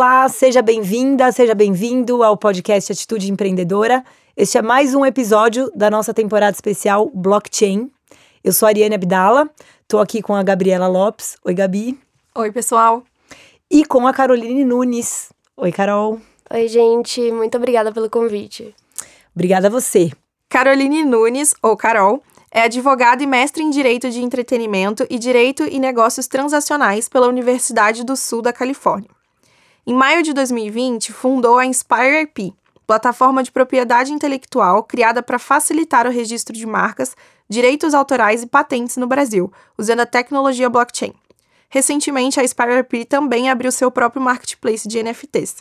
Olá, seja bem-vinda, seja bem-vindo ao podcast Atitude Empreendedora. Este é mais um episódio da nossa temporada especial Blockchain. Eu sou a Ariane Abdala, estou aqui com a Gabriela Lopes. Oi, Gabi. Oi, pessoal. E com a Caroline Nunes. Oi, Carol. Oi, gente. Muito obrigada pelo convite. Obrigada a você. Caroline Nunes, ou Carol, é advogada e mestre em Direito de Entretenimento e Direito e Negócios Transacionais pela Universidade do Sul da Califórnia. Em maio de 2020, fundou a Inspire IP, plataforma de propriedade intelectual criada para facilitar o registro de marcas, direitos autorais e patentes no Brasil, usando a tecnologia blockchain. Recentemente, a Inspire IP também abriu seu próprio marketplace de NFTs.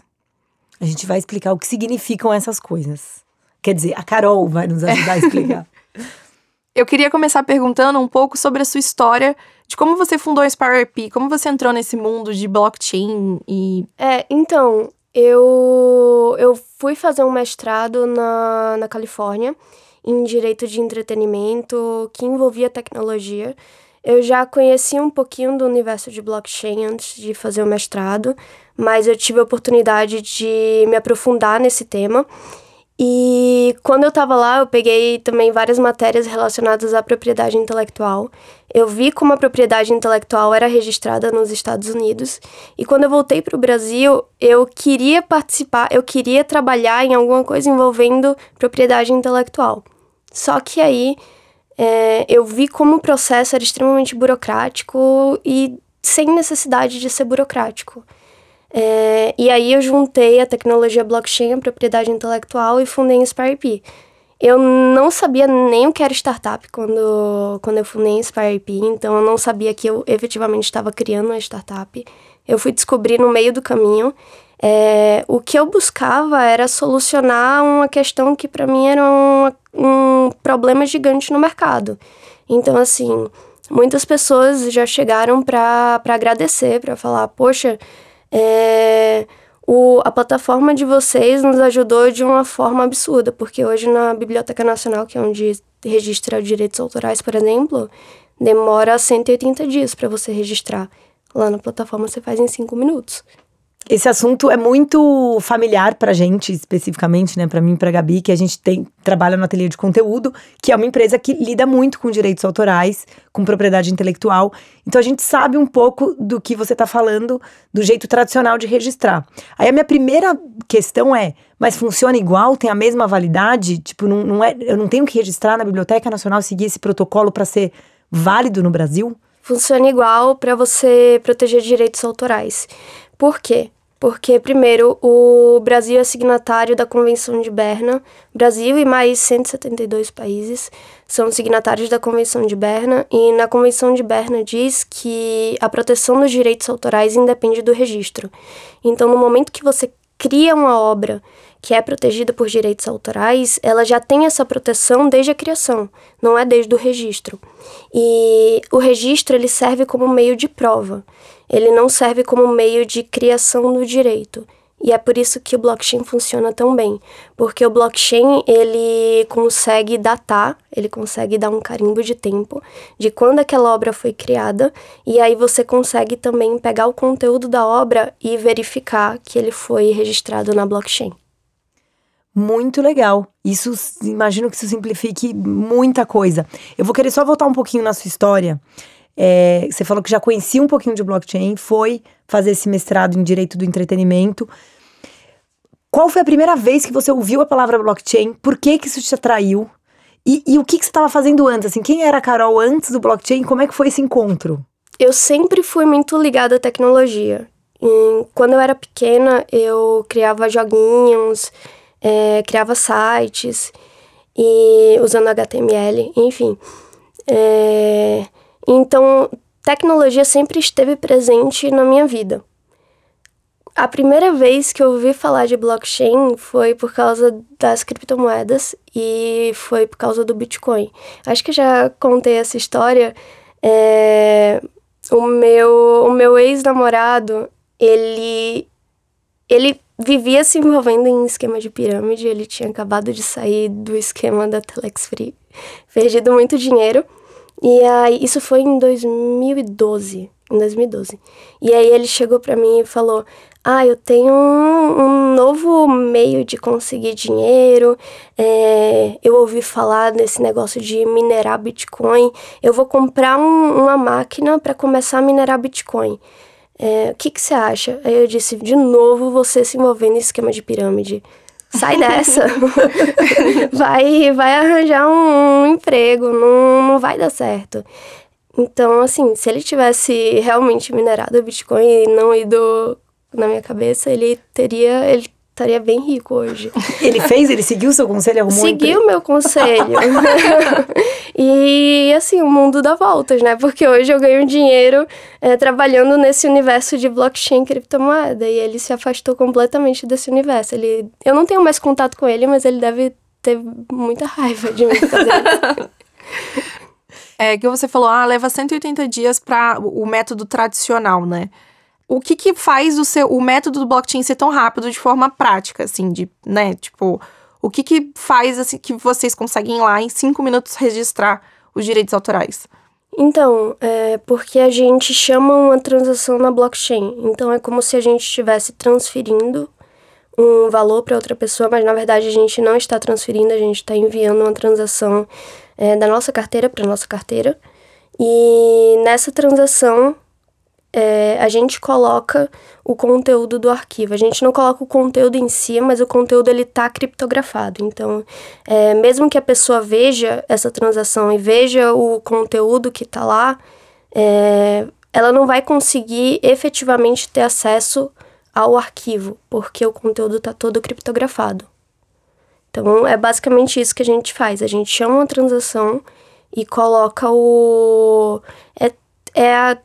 A gente vai explicar o que significam essas coisas. Quer dizer, a Carol vai nos ajudar a explicar. Eu queria começar perguntando um pouco sobre a sua história, de como você fundou a SpireP, como você entrou nesse mundo de blockchain e... É, então, eu, eu fui fazer um mestrado na, na Califórnia em Direito de Entretenimento, que envolvia tecnologia. Eu já conhecia um pouquinho do universo de blockchain antes de fazer o mestrado, mas eu tive a oportunidade de me aprofundar nesse tema. E quando eu estava lá, eu peguei também várias matérias relacionadas à propriedade intelectual. Eu vi como a propriedade intelectual era registrada nos Estados Unidos. E quando eu voltei para o Brasil, eu queria participar, eu queria trabalhar em alguma coisa envolvendo propriedade intelectual. Só que aí é, eu vi como o processo era extremamente burocrático e sem necessidade de ser burocrático. É, e aí eu juntei a tecnologia blockchain, a propriedade intelectual e fundei a SpireP. Eu não sabia nem o que era startup quando, quando eu fundei a SpireP, então eu não sabia que eu efetivamente estava criando uma startup. Eu fui descobrir no meio do caminho. É, o que eu buscava era solucionar uma questão que para mim era um, um problema gigante no mercado. Então, assim, muitas pessoas já chegaram para agradecer, para falar: Poxa, é, o, a plataforma de vocês nos ajudou de uma forma absurda, porque hoje na Biblioteca Nacional, que é onde registra direitos autorais, por exemplo, demora 180 dias para você registrar. Lá na plataforma você faz em 5 minutos. Esse assunto é muito familiar pra gente, especificamente, né, para mim e pra Gabi, que a gente tem trabalha no ateliê de conteúdo, que é uma empresa que lida muito com direitos autorais, com propriedade intelectual. Então a gente sabe um pouco do que você tá falando, do jeito tradicional de registrar. Aí a minha primeira questão é, mas funciona igual? Tem a mesma validade? Tipo, não, não é, eu não tenho que registrar na Biblioteca Nacional, seguir esse protocolo para ser válido no Brasil? Funciona igual para você proteger direitos autorais. Por quê? Porque, primeiro, o Brasil é signatário da Convenção de Berna. Brasil e mais 172 países são signatários da Convenção de Berna. E na Convenção de Berna diz que a proteção dos direitos autorais independe do registro. Então, no momento que você cria uma obra que é protegida por direitos autorais, ela já tem essa proteção desde a criação, não é desde o registro. E o registro ele serve como meio de prova ele não serve como meio de criação do direito. E é por isso que o blockchain funciona tão bem, porque o blockchain ele consegue datar, ele consegue dar um carimbo de tempo de quando aquela obra foi criada, e aí você consegue também pegar o conteúdo da obra e verificar que ele foi registrado na blockchain. Muito legal. Isso, imagino que isso simplifique muita coisa. Eu vou querer só voltar um pouquinho na sua história. É, você falou que já conhecia um pouquinho de blockchain, foi fazer esse mestrado em direito do entretenimento. Qual foi a primeira vez que você ouviu a palavra blockchain? Por que, que isso te atraiu? E, e o que, que você estava fazendo antes? Assim, quem era a Carol antes do blockchain? Como é que foi esse encontro? Eu sempre fui muito ligada à tecnologia. E quando eu era pequena, eu criava joguinhos, é, criava sites, e usando HTML, enfim. É, então, tecnologia sempre esteve presente na minha vida. A primeira vez que eu ouvi falar de blockchain foi por causa das criptomoedas e foi por causa do Bitcoin. Acho que já contei essa história. É, o meu, o meu ex-namorado, ele, ele vivia se envolvendo em esquema de pirâmide. Ele tinha acabado de sair do esquema da Telex Free, perdido muito dinheiro. E aí, isso foi em 2012 em 2012. E aí ele chegou para mim e falou: ah, eu tenho um, um, novo meio de conseguir dinheiro, é, eu ouvi falar nesse negócio de minerar Bitcoin, eu vou comprar um, uma máquina para começar a minerar Bitcoin. É, o que, que você acha? Aí eu disse, de novo, você se envolvendo em esquema de pirâmide. Sai dessa. vai, vai arranjar um, emprego, não, não vai dar certo. Então, assim, se ele tivesse realmente minerado o Bitcoin e não ido na minha cabeça, ele teria. Ele estaria bem rico hoje. Ele fez? Ele seguiu o seu conselho? Arrumou Seguiu o meu conselho. e, assim, o mundo dá voltas, né? Porque hoje eu ganho dinheiro é, trabalhando nesse universo de blockchain e criptomoeda. E ele se afastou completamente desse universo. Ele, eu não tenho mais contato com ele, mas ele deve ter muita raiva de mim fazer É que você falou, ah, leva 180 dias para o método tradicional, né? O que que faz o seu o método do blockchain ser tão rápido de forma prática, assim, de, né, tipo, o que que faz assim que vocês conseguem lá em cinco minutos registrar os direitos autorais? Então, é porque a gente chama uma transação na blockchain. Então é como se a gente estivesse transferindo um valor para outra pessoa, mas na verdade a gente não está transferindo, a gente está enviando uma transação é, da nossa carteira para nossa carteira. E nessa transação é, a gente coloca o conteúdo do arquivo. A gente não coloca o conteúdo em si, mas o conteúdo ele está criptografado. Então, é, mesmo que a pessoa veja essa transação e veja o conteúdo que está lá, é, ela não vai conseguir efetivamente ter acesso ao arquivo, porque o conteúdo está todo criptografado. Então, é basicamente isso que a gente faz. A gente chama uma transação e coloca o. É, é a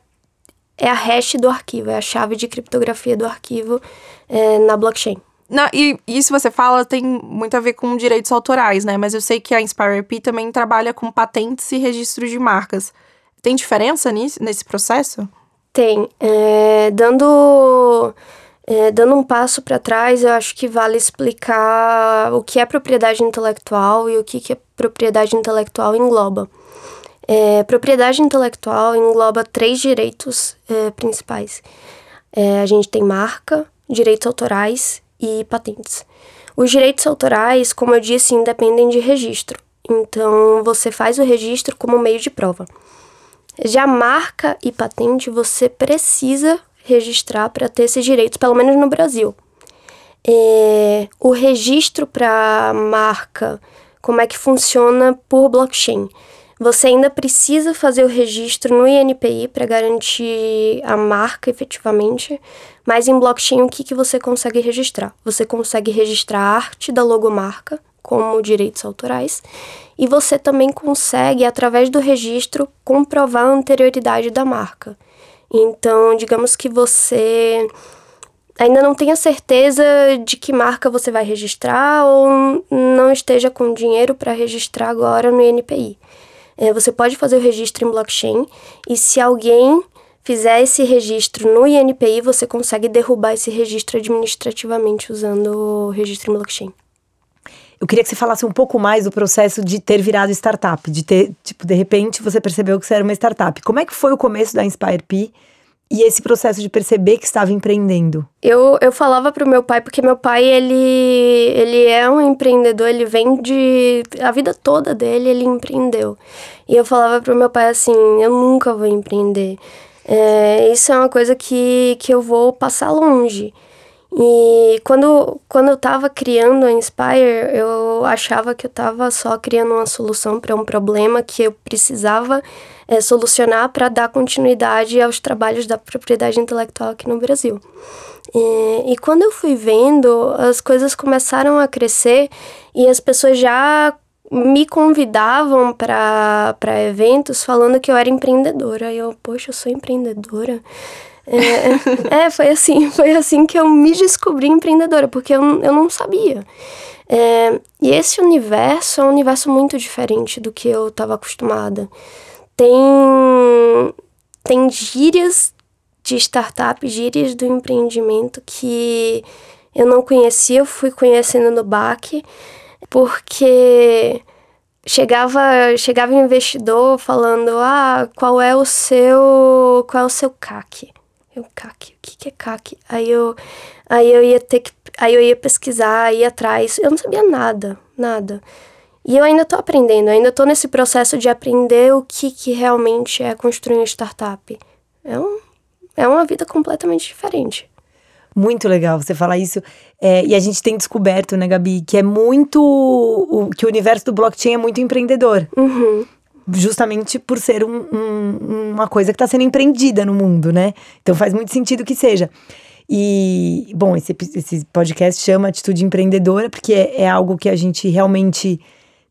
é a hash do arquivo, é a chave de criptografia do arquivo é, na blockchain. E isso você fala tem muito a ver com direitos autorais, né? Mas eu sei que a InspireP também trabalha com patentes e registros de marcas. Tem diferença nisso, nesse processo? Tem. É, dando, é, dando um passo para trás, eu acho que vale explicar o que é propriedade intelectual e o que, que a propriedade intelectual engloba. É, propriedade intelectual engloba três direitos é, principais. É, a gente tem marca, direitos autorais e patentes. Os direitos autorais, como eu disse, independem de registro. Então, você faz o registro como meio de prova. Já marca e patente, você precisa registrar para ter esses direitos, pelo menos no Brasil. É, o registro para marca, como é que funciona por blockchain? Você ainda precisa fazer o registro no INPI para garantir a marca efetivamente, mas em blockchain o que, que você consegue registrar? Você consegue registrar a arte da logomarca como direitos autorais e você também consegue, através do registro, comprovar a anterioridade da marca. Então, digamos que você ainda não tenha certeza de que marca você vai registrar ou não esteja com dinheiro para registrar agora no INPI. É, você pode fazer o registro em blockchain e se alguém fizer esse registro no INPI, você consegue derrubar esse registro administrativamente usando o registro em blockchain. Eu queria que você falasse um pouco mais do processo de ter virado startup, de ter, tipo, de repente você percebeu que você era uma startup. Como é que foi o começo da InspireP? E esse processo de perceber que estava empreendendo? Eu, eu falava pro meu pai, porque meu pai, ele, ele é um empreendedor, ele vem de... A vida toda dele, ele empreendeu. E eu falava pro meu pai assim, eu nunca vou empreender. É, isso é uma coisa que, que eu vou passar longe. E quando, quando eu estava criando a Inspire, eu achava que eu estava só criando uma solução para um problema que eu precisava é, solucionar para dar continuidade aos trabalhos da propriedade intelectual aqui no Brasil. E, e quando eu fui vendo, as coisas começaram a crescer e as pessoas já me convidavam para eventos falando que eu era empreendedora. E eu, poxa, eu sou empreendedora. É, é, foi assim, foi assim que eu me descobri empreendedora, porque eu, eu não sabia. É, e esse universo é um universo muito diferente do que eu estava acostumada. Tem, tem gírias de startup, gírias do empreendimento que eu não conhecia, eu fui conhecendo no BAC, porque chegava chegava investidor falando ah qual é o seu qual é o seu CAC? Eu CAC? O que, que é CAC? Aí eu aí eu ia ter que aí eu ia pesquisar ia atrás eu não sabia nada nada e eu ainda estou aprendendo ainda estou nesse processo de aprender o que que realmente é construir uma startup é um, é uma vida completamente diferente muito legal você falar isso. É, e a gente tem descoberto, né, Gabi, que é muito. O, que o universo do blockchain é muito empreendedor. Uhum. Justamente por ser um, um, uma coisa que está sendo empreendida no mundo, né? Então faz muito sentido que seja. E, bom, esse, esse podcast chama Atitude Empreendedora, porque é, é algo que a gente realmente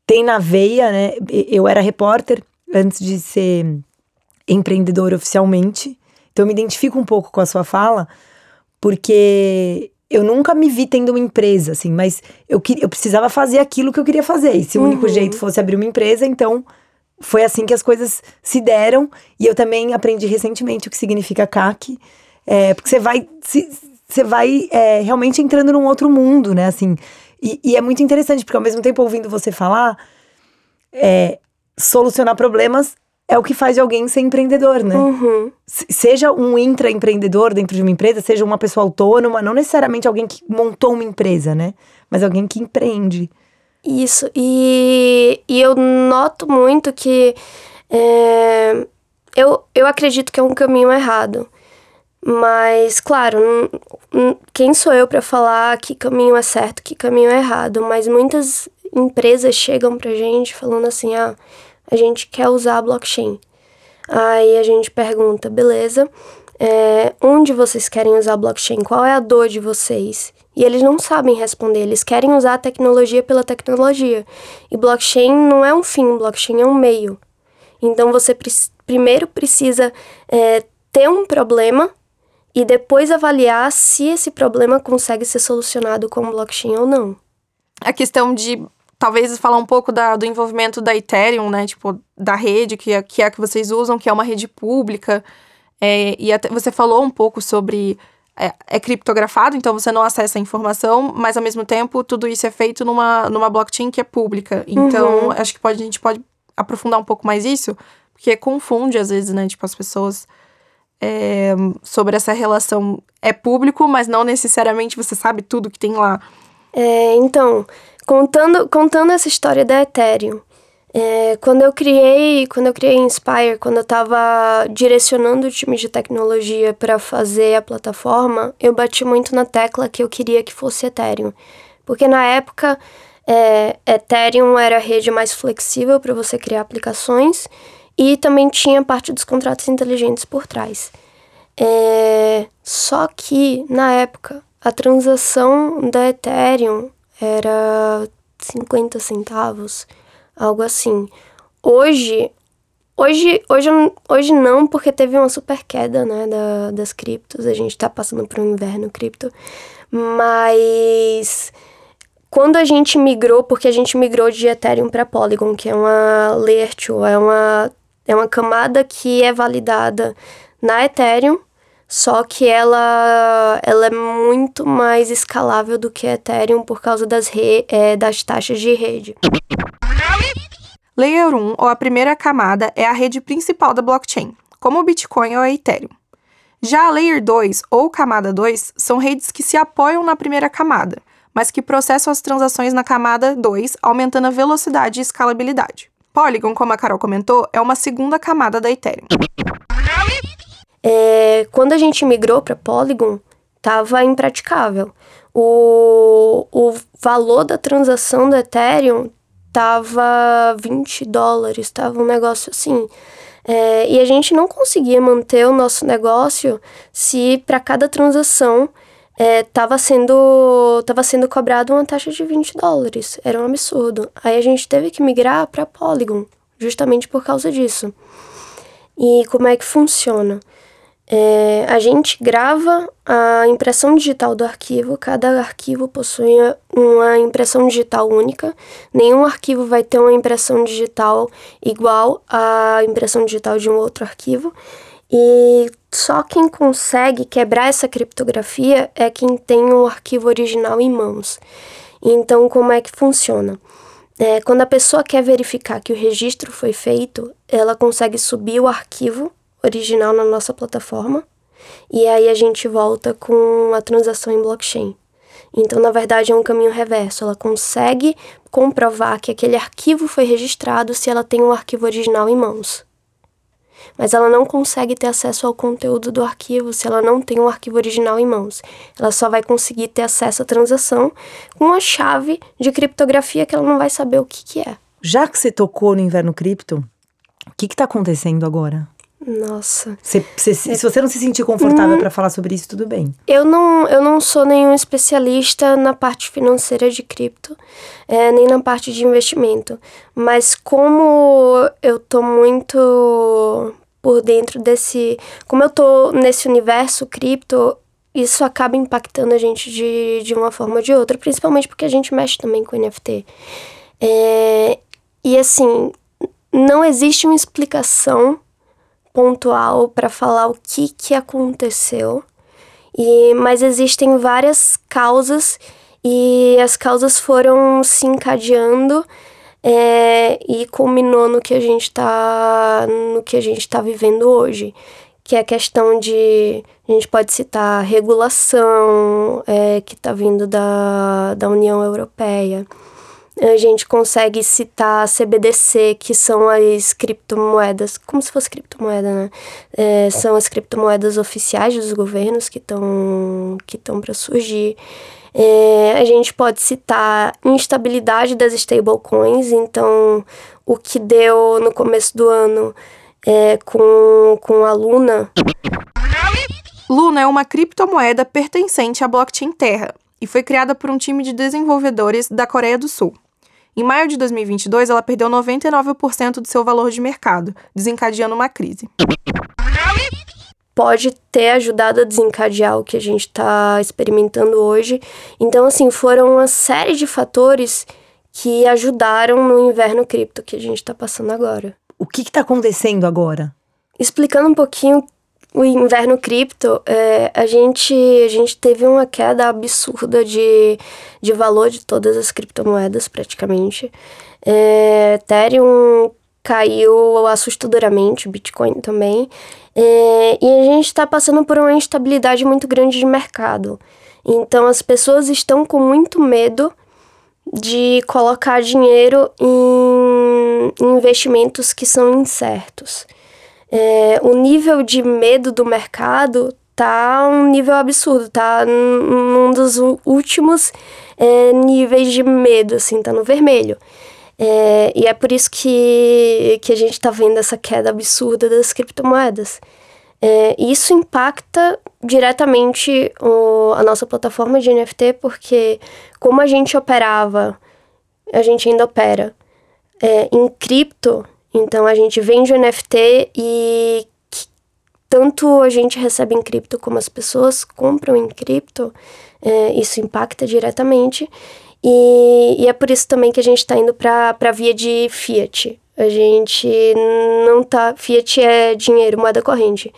tem na veia, né? Eu era repórter antes de ser empreendedora oficialmente, então eu me identifico um pouco com a sua fala, porque eu nunca me vi tendo uma empresa, assim, mas eu, eu precisava fazer aquilo que eu queria fazer. E se uhum. o único uhum. jeito fosse abrir uma empresa, então foi assim que as coisas se deram. E eu também aprendi recentemente o que significa CAC, é, porque você vai, você vai é, realmente entrando num outro mundo, né? Assim, e, e, é muito interessante, porque ao mesmo tempo ouvindo você falar, é, solucionar problemas é o que faz de alguém ser empreendedor, né? Uhum. Seja um intraempreendedor dentro de uma empresa, seja uma pessoa autônoma, não necessariamente alguém que montou uma empresa, né? Mas alguém que empreende. Isso, e, e eu noto muito que é, eu, eu acredito que é um caminho errado. Mas, claro, quem sou eu para falar que caminho é certo, que caminho é errado? Mas muitas empresas chegam pra gente falando assim: ah, a gente quer usar a blockchain. Aí a gente pergunta, beleza, é, onde vocês querem usar a blockchain? Qual é a dor de vocês? E eles não sabem responder, eles querem usar a tecnologia pela tecnologia. E blockchain não é um fim, blockchain é um meio. Então você pre primeiro precisa é, ter um problema e depois avaliar se esse problema consegue ser solucionado com blockchain ou não. A questão de talvez falar um pouco da, do envolvimento da Ethereum, né? Tipo, da rede que é, que é a que vocês usam, que é uma rede pública. É, e até, você falou um pouco sobre. É, é, criptografado, então você não acessa a informação, mas ao mesmo tempo tudo isso é feito numa, numa blockchain que é pública. Então, uhum. acho que pode, a gente pode aprofundar um pouco mais isso, porque confunde às vezes, né? Tipo, as pessoas. É, sobre essa relação é público, mas não necessariamente você sabe tudo que tem lá. É, então, Contando, contando essa história da Ethereum, é, quando eu criei, quando eu criei Inspire, quando eu estava direcionando o time de tecnologia para fazer a plataforma, eu bati muito na tecla que eu queria que fosse Ethereum, porque na época é, Ethereum era a rede mais flexível para você criar aplicações e também tinha parte dos contratos inteligentes por trás. É, só que na época a transação da Ethereum era 50 centavos, algo assim. Hoje, hoje, hoje, hoje não, porque teve uma super queda, né, da, das criptos. A gente tá passando por um inverno cripto. Mas quando a gente migrou, porque a gente migrou de Ethereum para Polygon, que é uma layer 2, é uma, é uma camada que é validada na Ethereum só que ela, ela é muito mais escalável do que Ethereum por causa das, re, é, das taxas de rede. Layer 1, ou a primeira camada, é a rede principal da blockchain, como o Bitcoin ou a Ethereum. Já a Layer 2 ou camada 2 são redes que se apoiam na primeira camada, mas que processam as transações na camada 2, aumentando a velocidade e escalabilidade. Polygon, como a Carol comentou, é uma segunda camada da Ethereum. É, quando a gente migrou para Polygon, estava impraticável. O, o valor da transação do Ethereum tava 20 dólares, estava um negócio assim. É, e a gente não conseguia manter o nosso negócio se para cada transação estava é, sendo, tava sendo cobrado uma taxa de 20 dólares. Era um absurdo. Aí a gente teve que migrar para Polygon, justamente por causa disso. E como é que funciona? É, a gente grava a impressão digital do arquivo, cada arquivo possui uma impressão digital única, nenhum arquivo vai ter uma impressão digital igual à impressão digital de um outro arquivo, e só quem consegue quebrar essa criptografia é quem tem o arquivo original em mãos. Então, como é que funciona? É, quando a pessoa quer verificar que o registro foi feito, ela consegue subir o arquivo original na nossa plataforma e aí a gente volta com a transação em blockchain. Então, na verdade, é um caminho reverso. Ela consegue comprovar que aquele arquivo foi registrado se ela tem um arquivo original em mãos. Mas ela não consegue ter acesso ao conteúdo do arquivo se ela não tem um arquivo original em mãos. Ela só vai conseguir ter acesso à transação com uma chave de criptografia que ela não vai saber o que, que é. Já que você tocou no inverno cripto, o que está acontecendo agora? Nossa. Se, se, se, você não se sentir confortável hum, para falar sobre isso, tudo bem. Eu não, eu não sou nenhum especialista na parte financeira de cripto, é, nem na parte de investimento. Mas como eu tô muito por dentro desse. Como eu tô nesse universo cripto, isso acaba impactando a gente de, de uma forma ou de outra, principalmente porque a gente mexe também com NFT. É, e assim, não existe uma explicação pontual para falar o que, que aconteceu, e, mas existem várias causas e as causas foram se encadeando é, e culminou no que a gente está no que a gente está vivendo hoje que é a questão de a gente pode citar regulação é, que está vindo da, da União Europeia a gente consegue citar CBDC, que são as criptomoedas, como se fosse criptomoeda, né? É, são as criptomoedas oficiais dos governos que estão que para surgir. É, a gente pode citar instabilidade das stablecoins, então o que deu no começo do ano é, com, com a Luna. Luna é uma criptomoeda pertencente à blockchain Terra e foi criada por um time de desenvolvedores da Coreia do Sul. Em maio de 2022, ela perdeu 99% do seu valor de mercado, desencadeando uma crise pode ter ajudado a desencadear o que a gente está experimentando hoje. Então, assim, foram uma série de fatores que ajudaram no inverno cripto que a gente está passando agora. O que está acontecendo agora? Explicando um pouquinho o inverno cripto, é, a, gente, a gente teve uma queda absurda de, de valor de todas as criptomoedas, praticamente. É, Ethereum caiu assustadoramente, Bitcoin também. É, e a gente está passando por uma instabilidade muito grande de mercado. Então as pessoas estão com muito medo de colocar dinheiro em, em investimentos que são incertos. É, o nível de medo do mercado tá um nível absurdo, tá num dos últimos é, níveis de medo, assim, tá no vermelho. É, e é por isso que, que a gente está vendo essa queda absurda das criptomoedas. É, isso impacta diretamente o, a nossa plataforma de NFT, porque como a gente operava, a gente ainda opera é, em cripto, então a gente vende o NFT e tanto a gente recebe em cripto como as pessoas compram em cripto, é, isso impacta diretamente. E, e é por isso também que a gente está indo para a via de fiat. A gente não tá. Fiat é dinheiro, moeda corrente.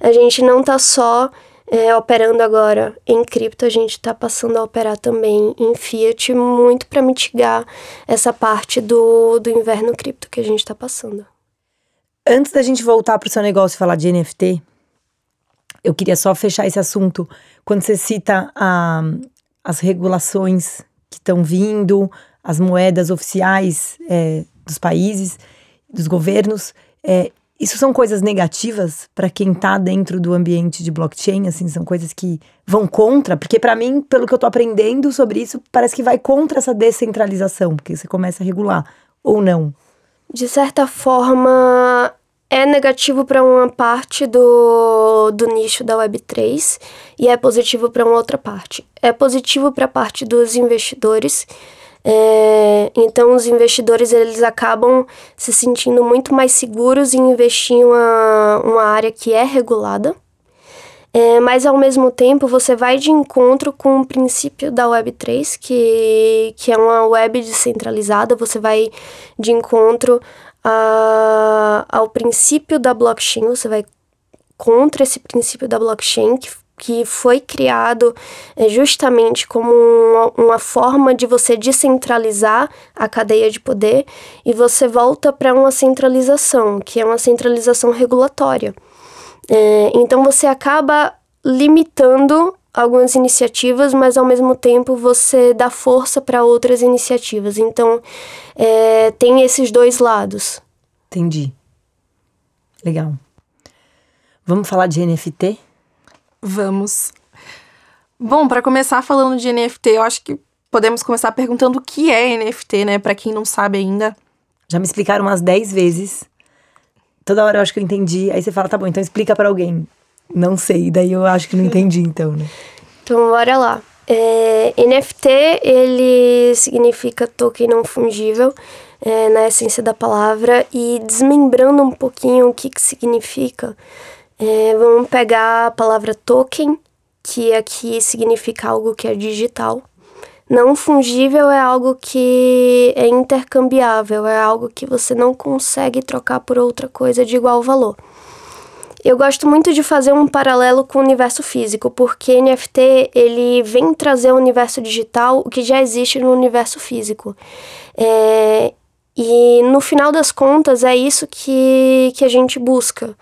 A gente não tá só é, operando agora em cripto, a gente está passando a operar também em fiat, muito para mitigar essa parte do, do inverno cripto que a gente está passando. Antes da gente voltar para o seu negócio e falar de NFT, eu queria só fechar esse assunto. Quando você cita a, as regulações que estão vindo, as moedas oficiais é, dos países, dos governos. É, isso são coisas negativas para quem está dentro do ambiente de blockchain, assim, são coisas que vão contra, porque para mim, pelo que eu estou aprendendo sobre isso, parece que vai contra essa descentralização, porque você começa a regular ou não. De certa forma, é negativo para uma parte do, do nicho da Web3 e é positivo para uma outra parte. É positivo para a parte dos investidores. É, então, os investidores eles acabam se sentindo muito mais seguros em investir em uma, uma área que é regulada. É, mas ao mesmo tempo você vai de encontro com o princípio da Web3, que, que é uma web descentralizada, você vai de encontro a, ao princípio da blockchain, você vai contra esse princípio da blockchain, que, que foi criado é, justamente como uma, uma forma de você descentralizar a cadeia de poder e você volta para uma centralização, que é uma centralização regulatória. É, então você acaba limitando algumas iniciativas, mas ao mesmo tempo você dá força para outras iniciativas. Então é, tem esses dois lados. Entendi. Legal. Vamos falar de NFT? Vamos. Bom, para começar falando de NFT, eu acho que podemos começar perguntando o que é NFT, né? Para quem não sabe ainda. Já me explicaram umas 10 vezes. Toda hora eu acho que eu entendi. Aí você fala, tá bom, então explica para alguém. Não sei, daí eu acho que não entendi, então, né? Então, bora lá. É, NFT, ele significa token não fungível, é, na essência da palavra, e desmembrando um pouquinho o que, que significa, é, vamos pegar a palavra token, que aqui significa algo que é digital. Não fungível é algo que é intercambiável, é algo que você não consegue trocar por outra coisa de igual valor. Eu gosto muito de fazer um paralelo com o universo físico, porque NFT ele vem trazer ao universo digital o que já existe no universo físico. É, e no final das contas é isso que, que a gente busca.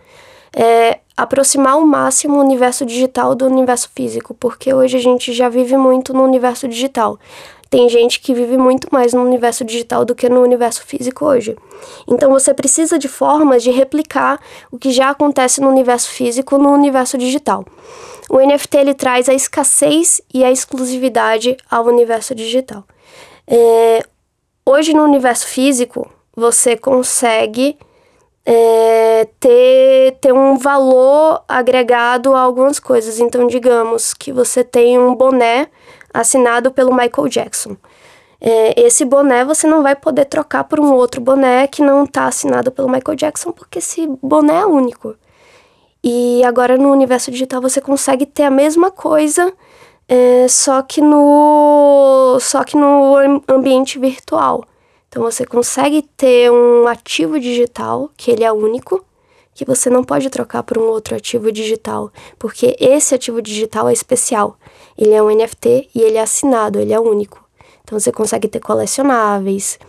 É aproximar ao máximo o universo digital do universo físico, porque hoje a gente já vive muito no universo digital. Tem gente que vive muito mais no universo digital do que no universo físico hoje. Então você precisa de formas de replicar o que já acontece no universo físico no universo digital. O NFT ele traz a escassez e a exclusividade ao universo digital. É, hoje no universo físico você consegue é, ter, ter um valor agregado a algumas coisas. Então, digamos que você tem um boné assinado pelo Michael Jackson. É, esse boné você não vai poder trocar por um outro boné que não está assinado pelo Michael Jackson, porque esse boné é único. E agora no universo digital você consegue ter a mesma coisa, é, só que no só que no ambiente virtual. Então você consegue ter um ativo digital que ele é único, que você não pode trocar por um outro ativo digital, porque esse ativo digital é especial. Ele é um NFT e ele é assinado, ele é único. Então você consegue ter colecionáveis,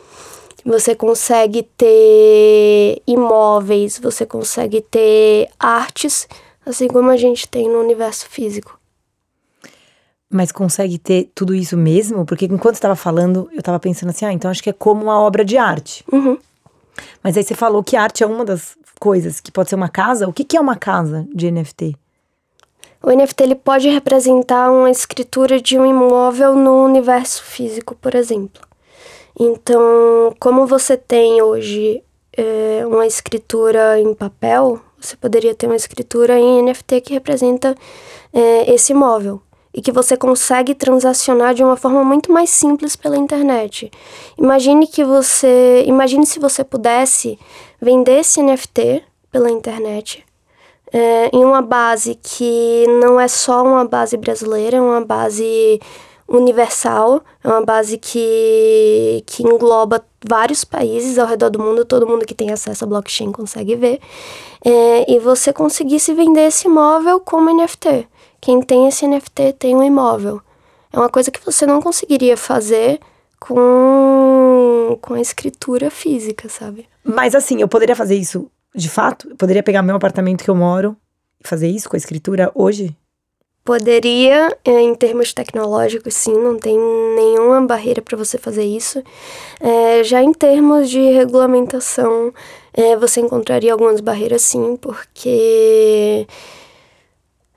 você consegue ter imóveis, você consegue ter artes, assim como a gente tem no universo físico. Mas consegue ter tudo isso mesmo? Porque enquanto estava falando, eu estava pensando assim, ah, então acho que é como uma obra de arte. Uhum. Mas aí você falou que arte é uma das coisas, que pode ser uma casa. O que, que é uma casa de NFT? O NFT ele pode representar uma escritura de um imóvel no universo físico, por exemplo. Então, como você tem hoje é, uma escritura em papel, você poderia ter uma escritura em NFT que representa é, esse imóvel e que você consegue transacionar de uma forma muito mais simples pela internet. Imagine que você, imagine se você pudesse vender esse NFT pela internet é, em uma base que não é só uma base brasileira, é uma base universal, é uma base que, que engloba vários países ao redor do mundo, todo mundo que tem acesso a blockchain consegue ver, é, e você conseguisse vender esse imóvel como NFT. Quem tem esse NFT tem um imóvel. É uma coisa que você não conseguiria fazer com, com a escritura física, sabe? Mas assim, eu poderia fazer isso de fato? Eu poderia pegar meu apartamento que eu moro e fazer isso com a escritura hoje? Poderia, é, em termos tecnológicos, sim, não tem nenhuma barreira para você fazer isso. É, já em termos de regulamentação, é, você encontraria algumas barreiras, sim, porque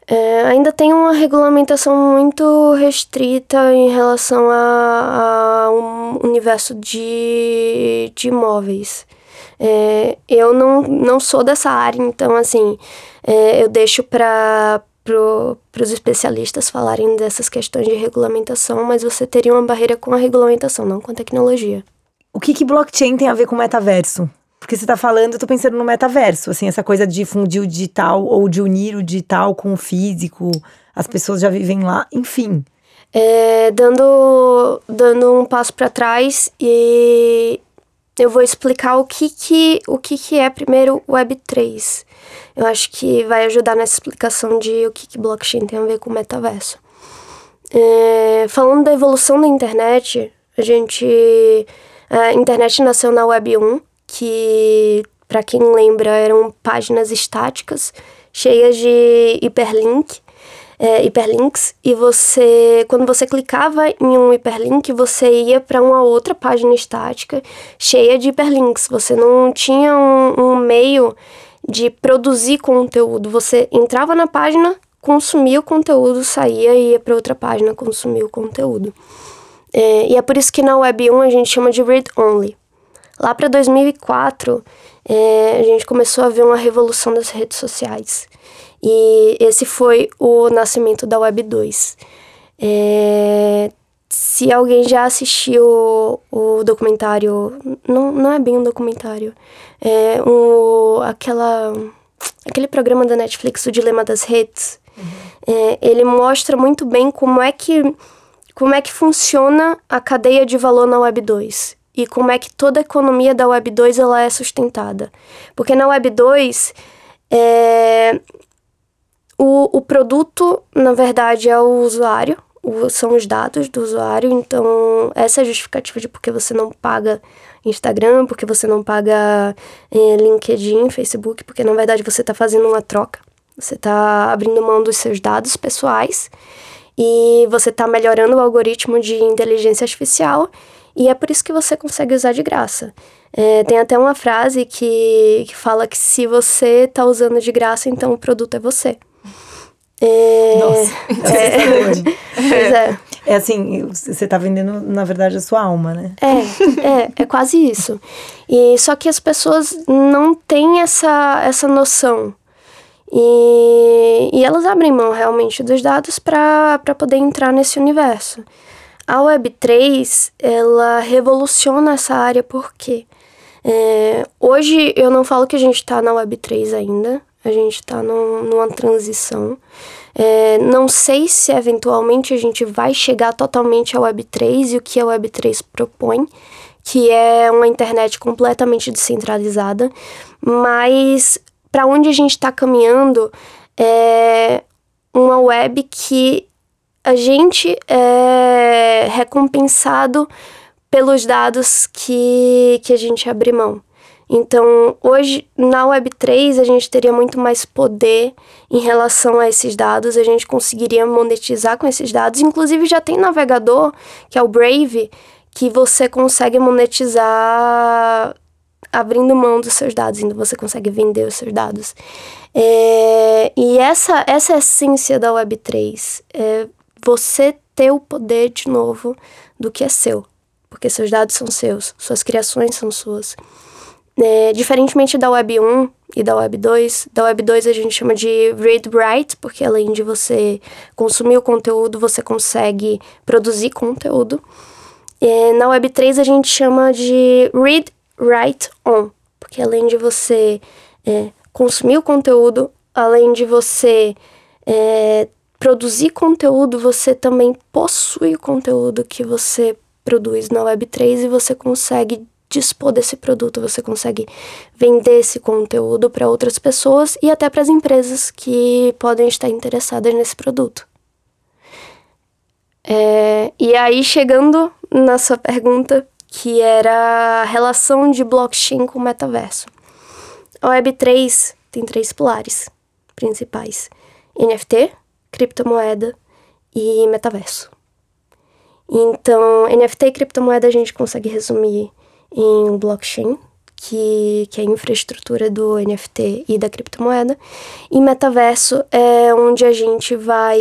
é, ainda tem uma regulamentação muito restrita em relação ao um universo de, de imóveis. É, eu não, não sou dessa área, então, assim, é, eu deixo para pro, os especialistas falarem dessas questões de regulamentação, mas você teria uma barreira com a regulamentação, não com a tecnologia. O que, que blockchain tem a ver com metaverso? Porque você está falando, eu tô pensando no metaverso, assim, essa coisa de fundir o digital ou de unir o digital com o físico, as pessoas já vivem lá, enfim. É, dando, dando um passo para trás e eu vou explicar o que que, o que, que é primeiro Web3. Eu acho que vai ajudar nessa explicação de o que, que blockchain tem a ver com metaverso. É, falando da evolução da internet, a gente. A internet nasceu na Web 1, que, para quem lembra, eram páginas estáticas cheias de hiperlink é, hiperlinks e você, quando você clicava em um hiperlink, você ia para uma outra página estática cheia de hiperlinks. Você não tinha um, um meio de produzir conteúdo. Você entrava na página, consumia o conteúdo, saía e ia para outra página consumir o conteúdo. É, e é por isso que na Web 1 a gente chama de read only. Lá para 2004, é, a gente começou a ver uma revolução das redes sociais. E esse foi o nascimento da Web 2. É, se alguém já assistiu o, documentário, não, não é bem um documentário, é um, aquela, aquele programa da Netflix, O Dilema das Redes, uhum. é, ele mostra muito bem como é que como é que funciona a cadeia de valor na Web 2 e como é que toda a economia da Web 2 ela é sustentada. Porque na Web 2 é, o, o produto, na verdade, é o usuário, o, são os dados do usuário, então essa é a justificativa de porque você não paga Instagram, porque você não paga é, LinkedIn, Facebook, porque na verdade você está fazendo uma troca. Você está abrindo mão dos seus dados pessoais e você está melhorando o algoritmo de inteligência artificial e é por isso que você consegue usar de graça. É, tem até uma frase que, que fala que se você está usando de graça, então o produto é você. É, Nossa, é, pois é. É assim, você está vendendo, na verdade, a sua alma, né? É, é, é quase isso. E só que as pessoas não têm essa, essa noção. E, e elas abrem mão realmente dos dados para poder entrar nesse universo. A Web3, ela revoluciona essa área porque é, hoje eu não falo que a gente está na Web3 ainda, a gente está numa transição. É, não sei se eventualmente a gente vai chegar totalmente à Web3 e o que a Web3 propõe, que é uma internet completamente descentralizada, mas para onde a gente está caminhando é uma web que a gente é recompensado pelos dados que, que a gente abre mão. Então, hoje, na Web3, a gente teria muito mais poder em relação a esses dados, a gente conseguiria monetizar com esses dados. Inclusive, já tem navegador, que é o Brave, que você consegue monetizar abrindo mão dos seus dados, então você consegue vender os seus dados. É, e essa, essa é a essência da Web3, é você ter o poder de novo do que é seu, porque seus dados são seus, suas criações são suas. É, diferentemente da Web 1 e da Web 2, da Web 2 a gente chama de read write, porque além de você consumir o conteúdo, você consegue produzir conteúdo. É, na Web 3 a gente chama de read write on, porque além de você é, consumir o conteúdo, além de você é, produzir conteúdo, você também possui o conteúdo que você produz na Web 3 e você consegue dispor desse produto, você consegue vender esse conteúdo para outras pessoas e até para as empresas que podem estar interessadas nesse produto. É, e aí, chegando na sua pergunta, que era a relação de blockchain com o metaverso. A Web3 tem três pilares principais: NFT, criptomoeda e metaverso. Então, NFT e criptomoeda a gente consegue resumir em blockchain, que, que é a infraestrutura do NFT e da criptomoeda. E metaverso é onde a gente vai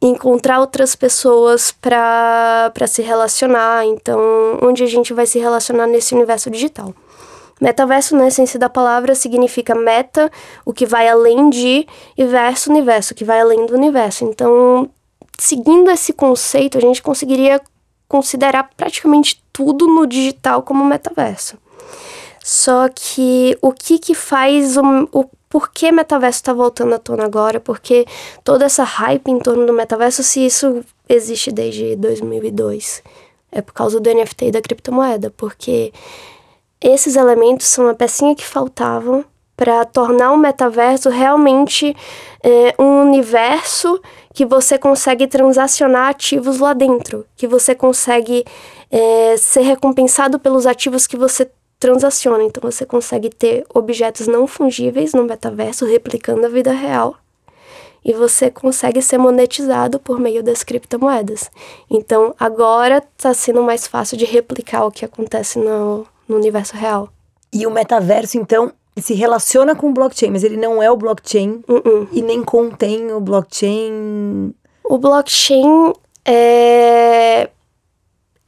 encontrar outras pessoas para se relacionar, então, onde a gente vai se relacionar nesse universo digital. Metaverso, na essência da palavra, significa meta, o que vai além de, e verso, universo, que vai além do universo. Então, seguindo esse conceito, a gente conseguiria considerar praticamente tudo no digital como metaverso. Só que o que que faz o, o porquê metaverso está voltando à tona agora? Porque toda essa hype em torno do metaverso, se isso existe desde 2002. É por causa do NFT e da criptomoeda, porque esses elementos são a pecinha que faltavam para tornar o metaverso realmente é, um universo que você consegue transacionar ativos lá dentro, que você consegue é, ser recompensado pelos ativos que você transaciona. Então você consegue ter objetos não fungíveis no metaverso replicando a vida real e você consegue ser monetizado por meio das criptomoedas. Então agora está sendo mais fácil de replicar o que acontece no, no universo real. E o metaverso, então, se relaciona com o blockchain, mas ele não é o blockchain uh -uh. e nem contém o blockchain. O blockchain é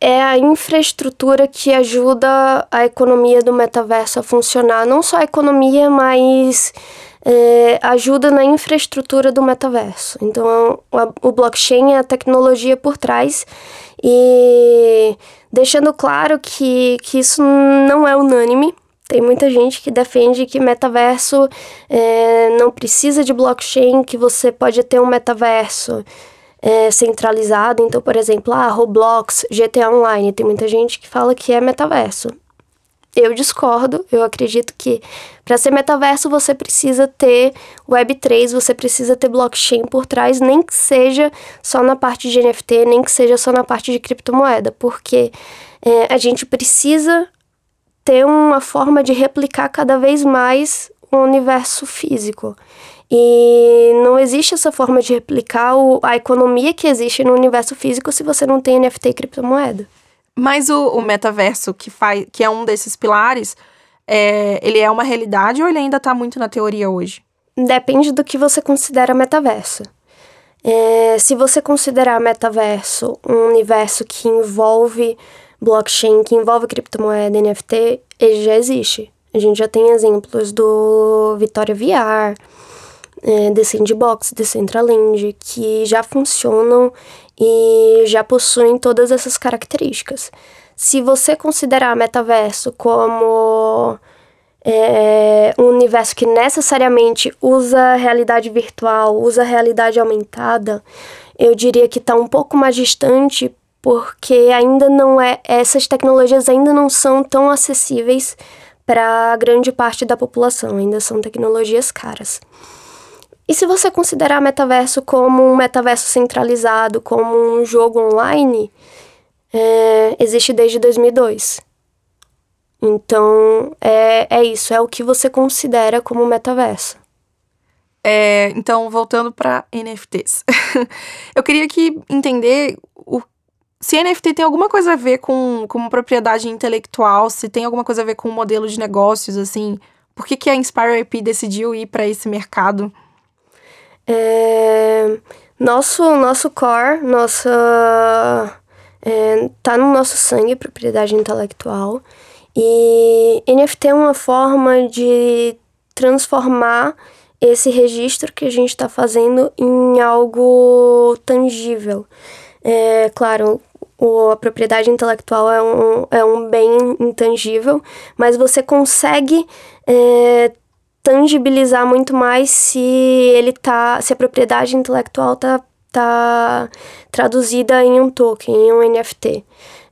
é a infraestrutura que ajuda a economia do metaverso a funcionar. Não só a economia, mas é, ajuda na infraestrutura do metaverso. Então, o blockchain é a tecnologia por trás e deixando claro que, que isso não é unânime. Tem muita gente que defende que metaverso é, não precisa de blockchain, que você pode ter um metaverso é, centralizado. Então, por exemplo, ah, Roblox, GTA Online, tem muita gente que fala que é metaverso. Eu discordo, eu acredito que para ser metaverso você precisa ter Web3, você precisa ter blockchain por trás, nem que seja só na parte de NFT, nem que seja só na parte de criptomoeda, porque é, a gente precisa ter uma forma de replicar cada vez mais o universo físico. E não existe essa forma de replicar o, a economia que existe no universo físico se você não tem NFT e criptomoeda. Mas o, o metaverso, que, faz, que é um desses pilares, é, ele é uma realidade ou ele ainda está muito na teoria hoje? Depende do que você considera metaverso. É, se você considerar metaverso um universo que envolve blockchain, que envolve criptomoeda, NFT, ele já existe. A gente já tem exemplos do Vitória VR, é, The Sandbox, Decentraland, que já funcionam e já possuem todas essas características. Se você considerar metaverso como é, um universo que necessariamente usa realidade virtual, usa realidade aumentada, eu diria que está um pouco mais distante porque ainda não é essas tecnologias ainda não são tão acessíveis para grande parte da população, ainda são tecnologias caras. E se você considerar metaverso como um metaverso centralizado, como um jogo online, é, existe desde 2002. Então, é, é isso, é o que você considera como metaverso. É, então, voltando para NFTs. Eu queria que entender o, se NFT tem alguma coisa a ver com, com propriedade intelectual, se tem alguma coisa a ver com modelo de negócios, assim. Por que, que a Inspire IP decidiu ir para esse mercado? É, nosso, nosso core, nossa. É, tá no nosso sangue propriedade intelectual. E NFT é uma forma de transformar esse registro que a gente está fazendo em algo tangível. É, claro, o, a propriedade intelectual é um, é um bem intangível, mas você consegue é, tangibilizar muito mais se ele tá, se a propriedade intelectual tá, tá traduzida em um token, em um NFT.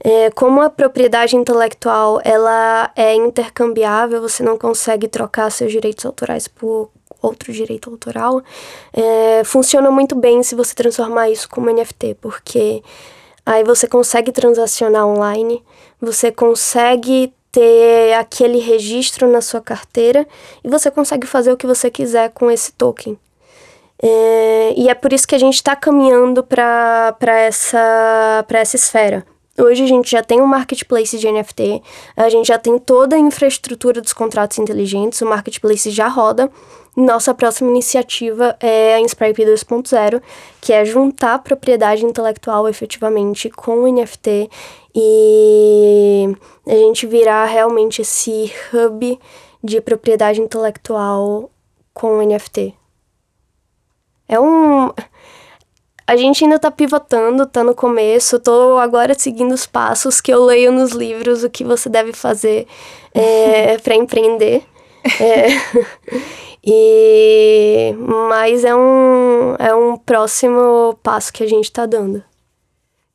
É, como a propriedade intelectual ela é intercambiável, você não consegue trocar seus direitos autorais por outro direito autoral, é, funciona muito bem se você transformar isso como NFT, porque aí você consegue transacionar online, você consegue ter aquele registro na sua carteira e você consegue fazer o que você quiser com esse token. É, e é por isso que a gente está caminhando para essa, essa esfera. Hoje a gente já tem um marketplace de NFT, a gente já tem toda a infraestrutura dos contratos inteligentes, o marketplace já roda. Nossa próxima iniciativa é a Inspire 2.0, que é juntar propriedade intelectual efetivamente com o NFT e a gente virar realmente esse hub de propriedade intelectual com NFT. É um. A gente ainda tá pivotando, tá no começo, tô agora seguindo os passos que eu leio nos livros, o que você deve fazer é, para empreender. É, e, mas é um, é um próximo passo que a gente tá dando.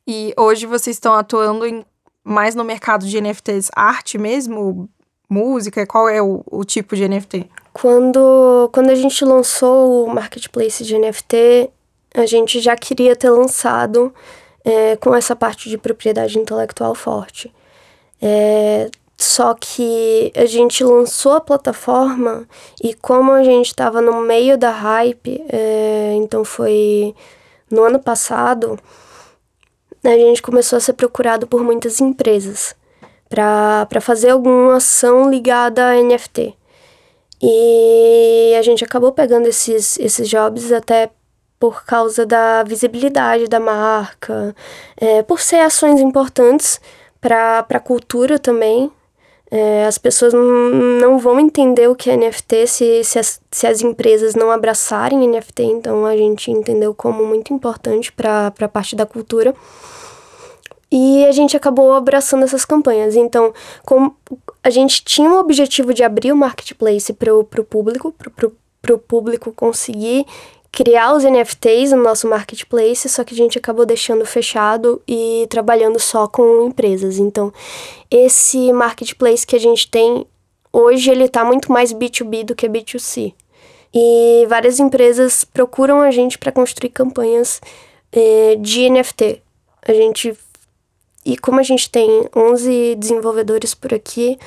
E hoje vocês estão atuando em, mais no mercado de NFTs arte mesmo? Música? Qual é o, o tipo de NFT? Quando, quando a gente lançou o marketplace de NFT, a gente já queria ter lançado é, com essa parte de propriedade intelectual forte. É, só que a gente lançou a plataforma e como a gente estava no meio da hype, é, então foi no ano passado, a gente começou a ser procurado por muitas empresas para fazer alguma ação ligada a NFT. E a gente acabou pegando esses, esses jobs até por causa da visibilidade da marca, é, por ser ações importantes para a cultura também. É, as pessoas não vão entender o que é NFT se, se, as, se as empresas não abraçarem NFT, então a gente entendeu como muito importante para a parte da cultura. E a gente acabou abraçando essas campanhas. Então, como a gente tinha o objetivo de abrir o marketplace para o público, para o público conseguir criar os NFTs no nosso marketplace, só que a gente acabou deixando fechado e trabalhando só com empresas. Então, esse marketplace que a gente tem hoje, ele está muito mais B2B do que B2C. E várias empresas procuram a gente para construir campanhas eh, de NFT. A gente e como a gente tem 11 desenvolvedores por aqui,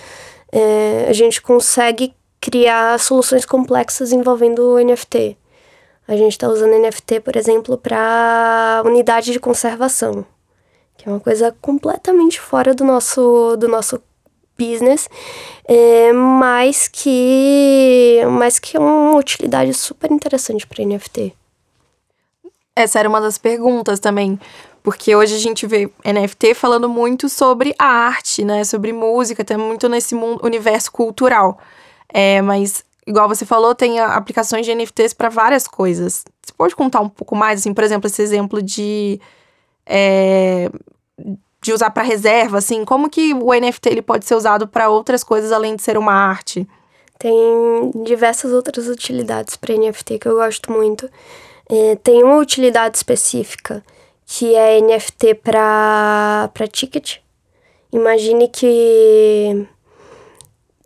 é, a gente consegue criar soluções complexas envolvendo o NFT. A gente está usando NFT, por exemplo, para unidade de conservação, que é uma coisa completamente fora do nosso, do nosso business, é, mas que mas que é uma utilidade super interessante para NFT. Essa era uma das perguntas também, porque hoje a gente vê NFT falando muito sobre a arte, né? Sobre música, até muito nesse mundo, universo cultural. É, mas, igual você falou, tem aplicações de NFTs para várias coisas. Você pode contar um pouco mais, assim, por exemplo, esse exemplo de. É, de usar para reserva, assim, como que o NFT ele pode ser usado para outras coisas além de ser uma arte? Tem diversas outras utilidades para NFT que eu gosto muito. É, tem uma utilidade específica que é NFT para ticket. Imagine que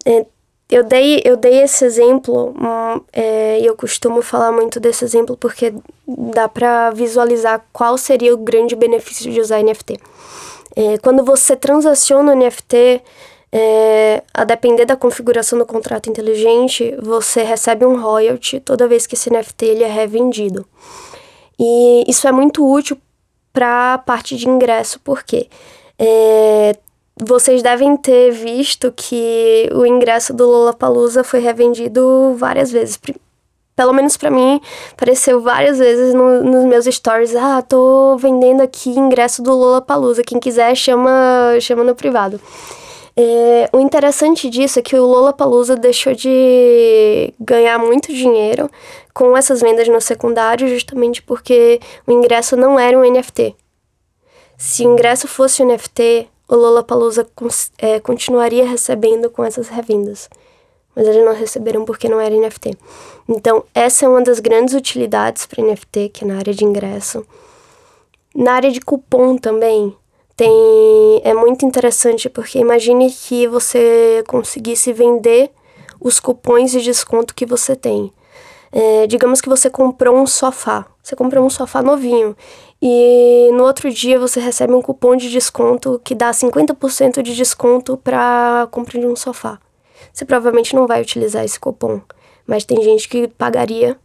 é, eu dei, eu dei esse exemplo hum, é, e eu costumo falar muito desse exemplo porque dá para visualizar qual seria o grande benefício de usar NFT. É, quando você transaciona o NFT, é, a depender da configuração do contrato inteligente, você recebe um royalty toda vez que esse NFT ele é revendido. E isso é muito útil para a parte de ingresso, porque é, vocês devem ter visto que o ingresso do Lollapalooza foi revendido várias vezes. Pelo menos para mim, apareceu várias vezes no, nos meus stories. Ah, tô vendendo aqui ingresso do Lollapalooza. Quem quiser, chama, chama no privado. É, o interessante disso é que o Lollapalooza deixou de ganhar muito dinheiro com essas vendas no secundário, justamente porque o ingresso não era um NFT. Se o ingresso fosse um NFT, o Lollapalooza é, continuaria recebendo com essas revendas. Mas eles não receberam porque não era NFT. Então, essa é uma das grandes utilidades para NFT, que é na área de ingresso. Na área de cupom também, tem é muito interessante porque imagine que você conseguisse vender os cupons de desconto que você tem. É, digamos que você comprou um sofá, você comprou um sofá novinho e no outro dia você recebe um cupom de desconto que dá 50% de desconto para compra de um sofá. Você provavelmente não vai utilizar esse cupom, mas tem gente que pagaria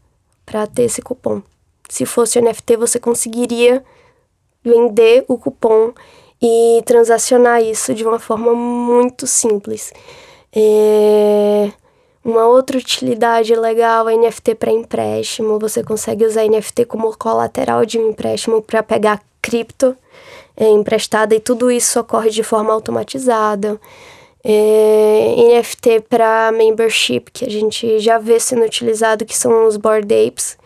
para ter esse cupom. Se fosse NFT, você conseguiria vender o cupom e transacionar isso de uma forma muito simples. É... Uma outra utilidade legal é NFT para empréstimo. Você consegue usar NFT como colateral de um empréstimo para pegar cripto é, emprestada e tudo isso ocorre de forma automatizada. É, NFT para membership, que a gente já vê sendo utilizado, que são os board apes,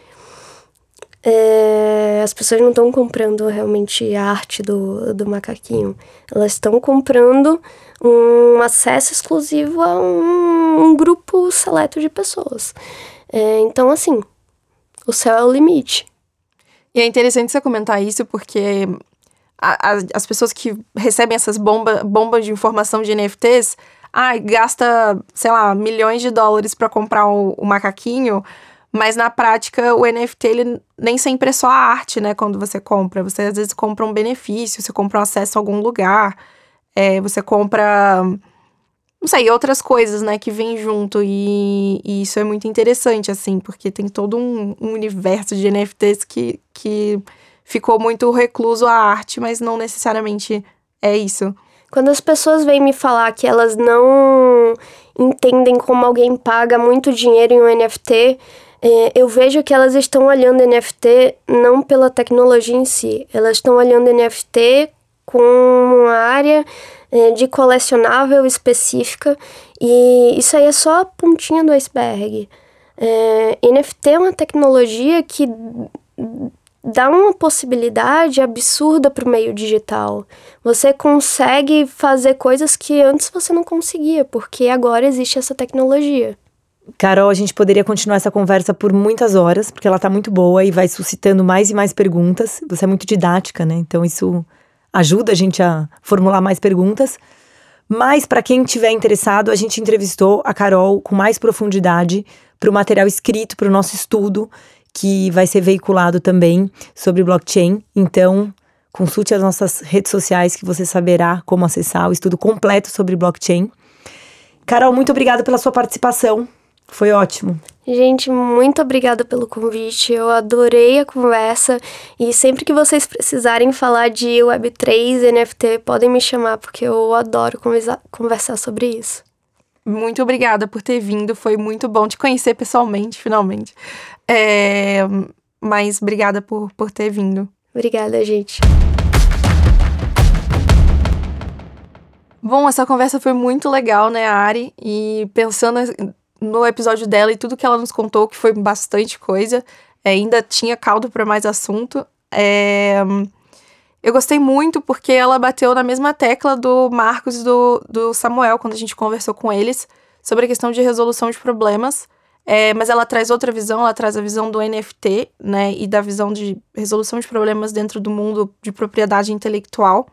é, as pessoas não estão comprando realmente a arte do, do macaquinho. Elas estão comprando um acesso exclusivo a um, um grupo seleto de pessoas. É, então, assim, o céu é o limite. E é interessante você comentar isso porque a, a, as pessoas que recebem essas bomba, bombas de informação de NFTs, ah, gasta, sei lá, milhões de dólares para comprar o, o, macaquinho, mas na prática o NFT ele nem sempre é só a arte, né? Quando você compra, você às vezes compra um benefício, você compra um acesso a algum lugar, é, você compra não sei, outras coisas, né, que vêm junto. E, e, isso é muito interessante, assim, porque tem todo um, um, universo de NFTs que, que ficou muito recluso à arte, mas não necessariamente é isso. Quando as pessoas vêm me falar que elas não entendem como alguém paga muito dinheiro em um NFT, eu vejo que elas estão olhando NFT não pela tecnologia em si, elas estão olhando NFT com uma área é, de colecionável específica e isso aí é só a pontinha do iceberg. É, NFT é uma tecnologia que dá uma possibilidade absurda para o meio digital. Você consegue fazer coisas que antes você não conseguia, porque agora existe essa tecnologia. Carol, a gente poderia continuar essa conversa por muitas horas, porque ela está muito boa e vai suscitando mais e mais perguntas. Você é muito didática, né? Então isso ajuda a gente a formular mais perguntas. Mas, para quem tiver interessado, a gente entrevistou a Carol com mais profundidade para o material escrito, para o nosso estudo, que vai ser veiculado também sobre blockchain. Então, consulte as nossas redes sociais que você saberá como acessar o estudo completo sobre blockchain. Carol, muito obrigada pela sua participação. Foi ótimo. Gente, muito obrigada pelo convite. Eu adorei a conversa e sempre que vocês precisarem falar de Web3, NFT, podem me chamar porque eu adoro conversa conversar sobre isso. Muito obrigada por ter vindo. Foi muito bom te conhecer pessoalmente, finalmente. É... Mas obrigada por, por ter vindo. Obrigada, gente. Bom, essa conversa foi muito legal, né, Ari? E pensando no episódio dela e tudo que ela nos contou, que foi bastante coisa, é, ainda tinha caldo para mais assunto. É, eu gostei muito porque ela bateu na mesma tecla do Marcos e do, do Samuel, quando a gente conversou com eles, sobre a questão de resolução de problemas. É, mas ela traz outra visão, ela traz a visão do NFT, né, e da visão de resolução de problemas dentro do mundo de propriedade intelectual.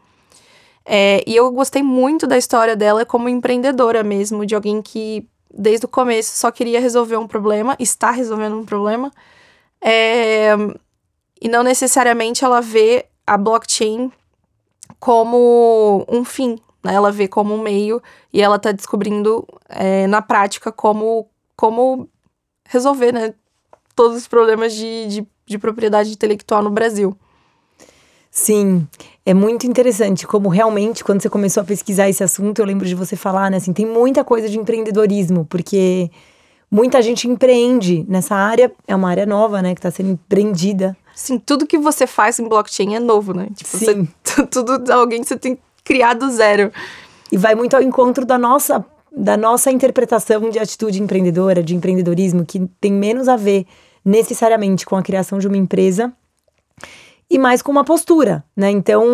É, e eu gostei muito da história dela como empreendedora mesmo, de alguém que desde o começo só queria resolver um problema, está resolvendo um problema, é, e não necessariamente ela vê a blockchain como um fim, né? Ela vê como um meio e ela está descobrindo é, na prática como, como resolver, né? Todos os problemas de, de, de propriedade intelectual no Brasil. Sim, é muito interessante como realmente, quando você começou a pesquisar esse assunto, eu lembro de você falar, né, assim, tem muita coisa de empreendedorismo, porque muita gente empreende nessa área, é uma área nova, né, que está sendo empreendida. Sim, tudo que você faz em blockchain é novo, né? Tipo, Sim. Você, tudo, alguém que você tem que criar do zero. E vai muito ao encontro da nossa, da nossa interpretação de atitude empreendedora, de empreendedorismo, que tem menos a ver necessariamente com a criação de uma empresa e mais com uma postura, né? Então,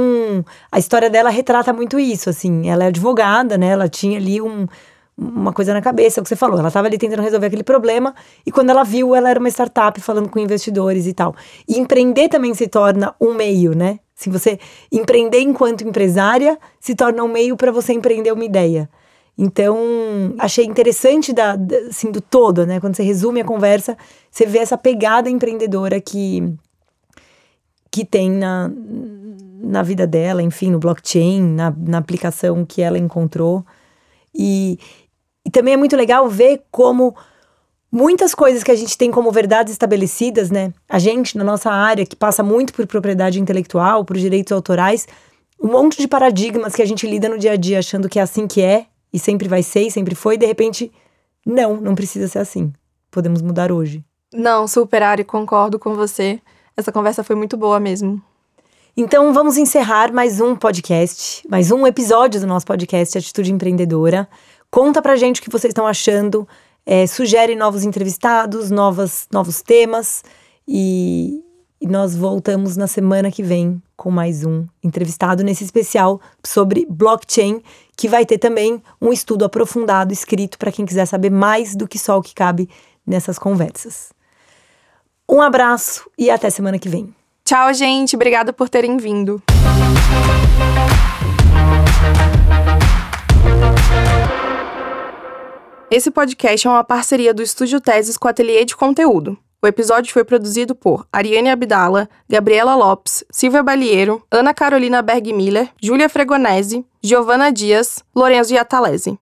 a história dela retrata muito isso, assim. Ela é advogada, né? Ela tinha ali um, uma coisa na cabeça, é o que você falou. Ela estava ali tentando resolver aquele problema e quando ela viu, ela era uma startup falando com investidores e tal. E empreender também se torna um meio, né? Se você empreender enquanto empresária, se torna um meio para você empreender uma ideia. Então, achei interessante da, assim, do todo, né? Quando você resume a conversa, você vê essa pegada empreendedora que que tem na, na vida dela, enfim, no blockchain, na, na aplicação que ela encontrou. E, e também é muito legal ver como muitas coisas que a gente tem como verdades estabelecidas, né? A gente, na nossa área, que passa muito por propriedade intelectual, por direitos autorais, um monte de paradigmas que a gente lida no dia a dia achando que é assim que é, e sempre vai ser, e sempre foi, e de repente, não, não precisa ser assim. Podemos mudar hoje. Não, super, Ari, concordo com você. Essa conversa foi muito boa mesmo. Então vamos encerrar mais um podcast, mais um episódio do nosso podcast Atitude Empreendedora. Conta pra gente o que vocês estão achando, é, sugere novos entrevistados, novas, novos temas e, e nós voltamos na semana que vem com mais um entrevistado nesse especial sobre blockchain, que vai ter também um estudo aprofundado escrito para quem quiser saber mais do que só o que cabe nessas conversas. Um abraço e até semana que vem. Tchau, gente. Obrigada por terem vindo. Esse podcast é uma parceria do Estúdio Teses com o Ateliê de Conteúdo. O episódio foi produzido por Ariane Abdala, Gabriela Lopes, Silvia Balieiro, Ana Carolina Bergmiller, Júlia Fregonese, Giovana Dias, Lorenzo Iatalese.